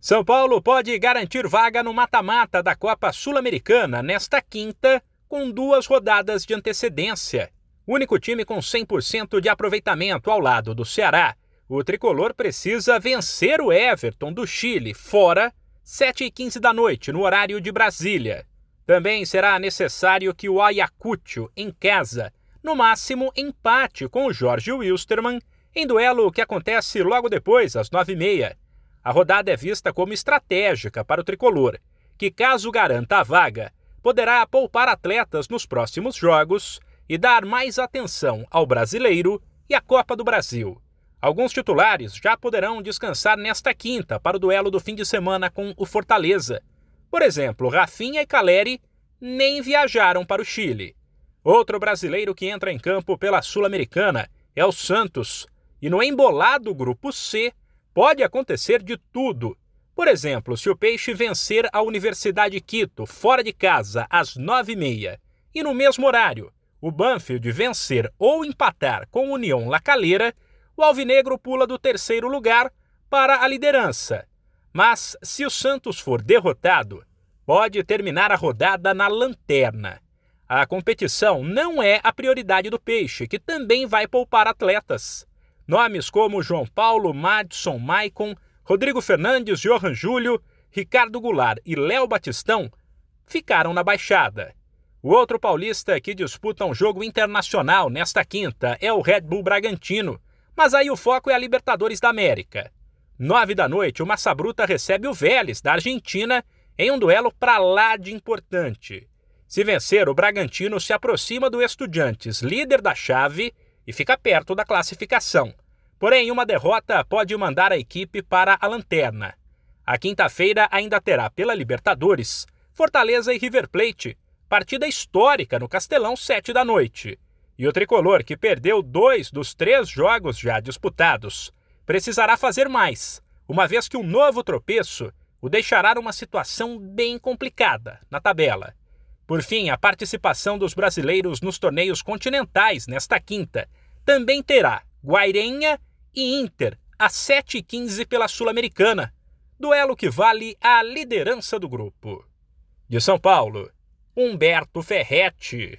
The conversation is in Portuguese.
São Paulo pode garantir vaga no mata-mata da Copa Sul-Americana nesta quinta, com duas rodadas de antecedência. Único time com 100% de aproveitamento ao lado do Ceará, o tricolor precisa vencer o Everton do Chile fora 7h15 da noite, no horário de Brasília. Também será necessário que o Ayacucho, em casa, no máximo empate com o Jorge Wilstermann, em duelo que acontece logo depois, às 9h30. A rodada é vista como estratégica para o tricolor, que, caso garanta a vaga, poderá poupar atletas nos próximos jogos e dar mais atenção ao brasileiro e à Copa do Brasil. Alguns titulares já poderão descansar nesta quinta para o duelo do fim de semana com o Fortaleza. Por exemplo, Rafinha e Caleri nem viajaram para o Chile. Outro brasileiro que entra em campo pela Sul-Americana é o Santos. E no embolado grupo C, pode acontecer de tudo. Por exemplo, se o Peixe vencer a Universidade Quito fora de casa às nove e meia e no mesmo horário o Banfield vencer ou empatar com o União La Calera, o Alvinegro pula do terceiro lugar para a liderança. Mas se o Santos for derrotado, pode terminar a rodada na lanterna. A competição não é a prioridade do Peixe, que também vai poupar atletas. Nomes como João Paulo, Madison, Maicon, Rodrigo Fernandes, Johan Júlio, Ricardo Goulart e Léo Batistão ficaram na baixada. O outro paulista que disputa um jogo internacional nesta quinta é o Red Bull Bragantino, mas aí o foco é a Libertadores da América. Nove da noite, o Massa Bruta recebe o Vélez, da Argentina, em um duelo para lá de importante. Se vencer, o Bragantino se aproxima do Estudiantes, líder da chave, e fica perto da classificação. Porém, uma derrota pode mandar a equipe para a lanterna. A quinta-feira ainda terá pela Libertadores Fortaleza e River Plate, partida histórica no Castelão, sete da noite. E o tricolor, que perdeu dois dos três jogos já disputados, precisará fazer mais, uma vez que um novo tropeço o deixará numa situação bem complicada na tabela. Por fim, a participação dos brasileiros nos torneios continentais nesta quinta também terá Guairenha e Inter às 7h15 pela Sul-Americana, duelo que vale a liderança do grupo. De São Paulo, Humberto Ferretti.